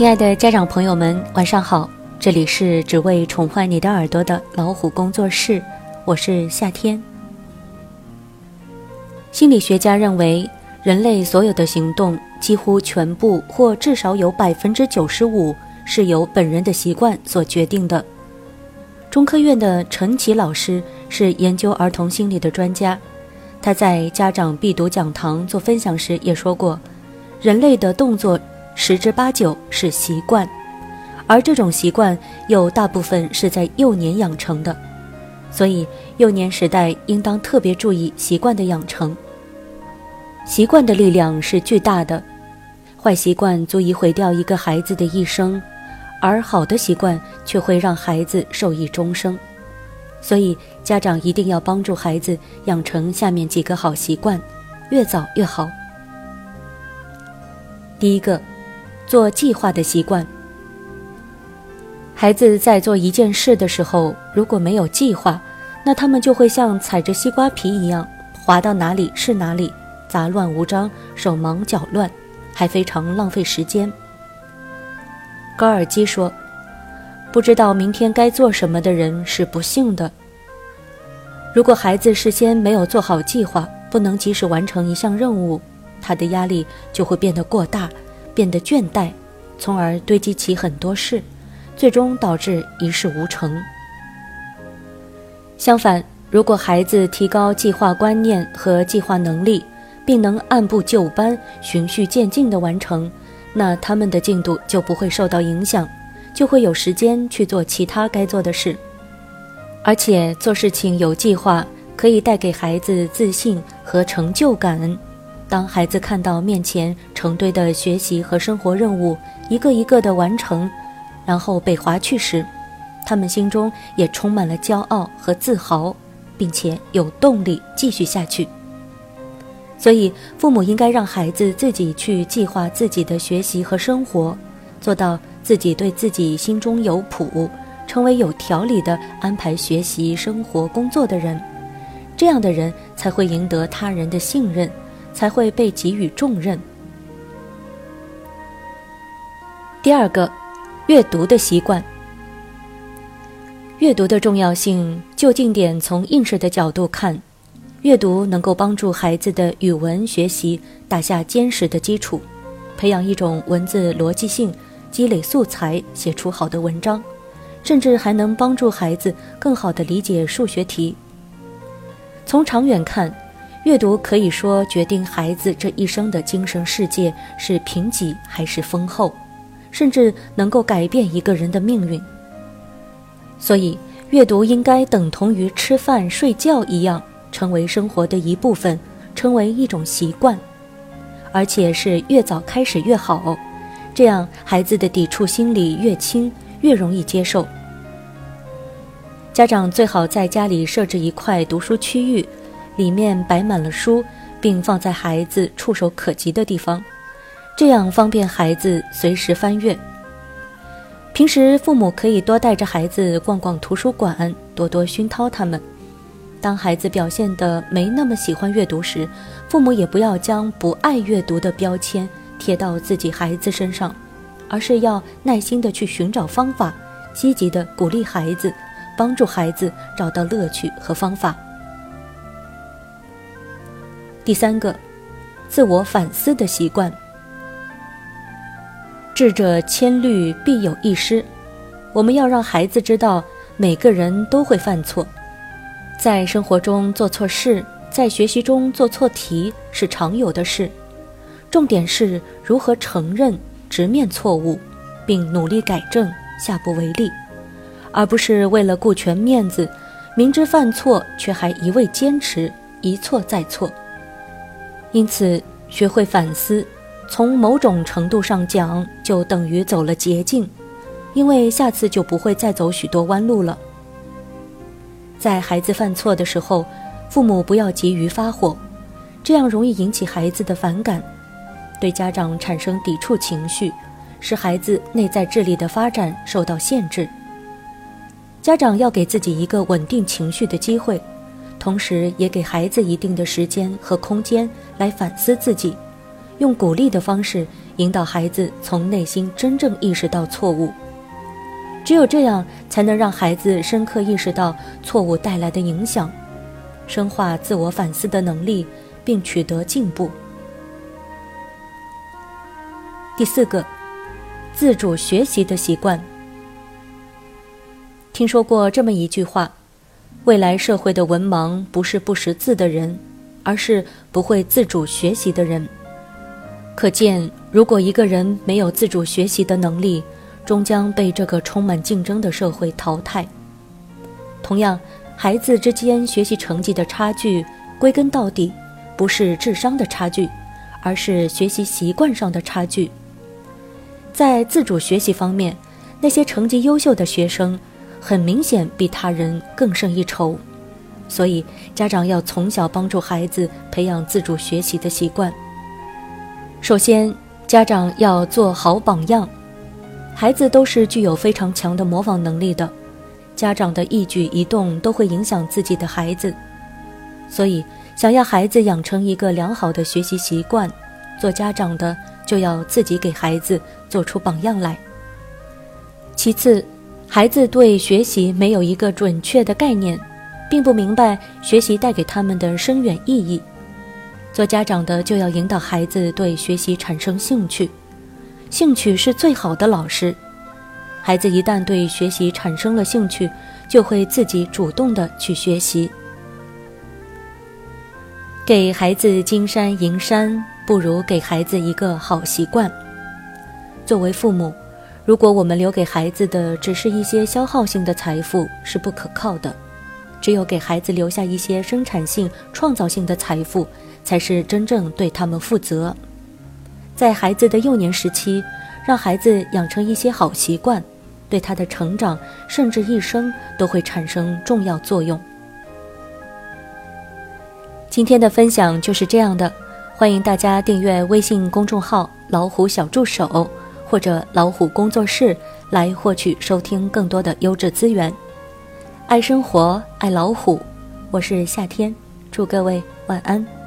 亲爱的家长朋友们，晚上好！这里是只为宠坏你的耳朵的老虎工作室，我是夏天。心理学家认为，人类所有的行动几乎全部或至少有百分之九十五是由本人的习惯所决定的。中科院的陈奇老师是研究儿童心理的专家，他在家长必读讲堂做分享时也说过，人类的动作。十之八九是习惯，而这种习惯又大部分是在幼年养成的，所以幼年时代应当特别注意习惯的养成。习惯的力量是巨大的，坏习惯足以毁掉一个孩子的一生，而好的习惯却会让孩子受益终生。所以家长一定要帮助孩子养成下面几个好习惯，越早越好。第一个。做计划的习惯。孩子在做一件事的时候，如果没有计划，那他们就会像踩着西瓜皮一样，滑到哪里是哪里，杂乱无章，手忙脚乱，还非常浪费时间。高尔基说：“不知道明天该做什么的人是不幸的。”如果孩子事先没有做好计划，不能及时完成一项任务，他的压力就会变得过大。变得倦怠，从而堆积起很多事，最终导致一事无成。相反，如果孩子提高计划观念和计划能力，并能按部就班、循序渐进地完成，那他们的进度就不会受到影响，就会有时间去做其他该做的事。而且做事情有计划，可以带给孩子自信和成就感。当孩子看到面前成堆的学习和生活任务一个一个的完成，然后被划去时，他们心中也充满了骄傲和自豪，并且有动力继续下去。所以，父母应该让孩子自己去计划自己的学习和生活，做到自己对自己心中有谱，成为有条理的安排学习、生活、工作的人。这样的人才会赢得他人的信任。才会被给予重任。第二个，阅读的习惯。阅读的重要性，就近点从应试的角度看，阅读能够帮助孩子的语文学习打下坚实的基础，培养一种文字逻辑性，积累素材，写出好的文章，甚至还能帮助孩子更好的理解数学题。从长远看。阅读可以说决定孩子这一生的精神世界是贫瘠还是丰厚，甚至能够改变一个人的命运。所以，阅读应该等同于吃饭睡觉一样，成为生活的一部分，成为一种习惯，而且是越早开始越好。这样，孩子的抵触心理越轻，越容易接受。家长最好在家里设置一块读书区域。里面摆满了书，并放在孩子触手可及的地方，这样方便孩子随时翻阅。平时父母可以多带着孩子逛逛图书馆，多多熏陶他们。当孩子表现得没那么喜欢阅读时，父母也不要将不爱阅读的标签贴到自己孩子身上，而是要耐心地去寻找方法，积极地鼓励孩子，帮助孩子找到乐趣和方法。第三个，自我反思的习惯。智者千虑必有一失，我们要让孩子知道，每个人都会犯错，在生活中做错事，在学习中做错题是常有的事。重点是如何承认、直面错误，并努力改正，下不为例，而不是为了顾全面子，明知犯错却还一味坚持，一错再错。因此，学会反思，从某种程度上讲，就等于走了捷径，因为下次就不会再走许多弯路了。在孩子犯错的时候，父母不要急于发火，这样容易引起孩子的反感，对家长产生抵触情绪，使孩子内在智力的发展受到限制。家长要给自己一个稳定情绪的机会。同时，也给孩子一定的时间和空间来反思自己，用鼓励的方式引导孩子从内心真正意识到错误。只有这样，才能让孩子深刻意识到错误带来的影响，深化自我反思的能力，并取得进步。第四个，自主学习的习惯。听说过这么一句话：未来社会的文盲不是不识字的人，而是不会自主学习的人。可见，如果一个人没有自主学习的能力，终将被这个充满竞争的社会淘汰。同样，孩子之间学习成绩的差距，归根到底不是智商的差距，而是学习习惯上的差距。在自主学习方面，那些成绩优秀的学生，很明显比他人更胜一筹。所以，家长要从小帮助孩子培养自主学习的习惯。首先，家长要做好榜样。孩子都是具有非常强的模仿能力的，家长的一举一动都会影响自己的孩子，所以想要孩子养成一个良好的学习习惯，做家长的就要自己给孩子做出榜样来。其次，孩子对学习没有一个准确的概念，并不明白学习带给他们的深远意义，做家长的就要引导孩子对学习产生兴趣。兴趣是最好的老师，孩子一旦对学习产生了兴趣，就会自己主动的去学习。给孩子金山银山，不如给孩子一个好习惯。作为父母，如果我们留给孩子的只是一些消耗性的财富，是不可靠的。只有给孩子留下一些生产性、创造性的财富，才是真正对他们负责。在孩子的幼年时期，让孩子养成一些好习惯，对他的成长甚至一生都会产生重要作用。今天的分享就是这样的，欢迎大家订阅微信公众号“老虎小助手”或者“老虎工作室”来获取收听更多的优质资源。爱生活，爱老虎，我是夏天，祝各位晚安。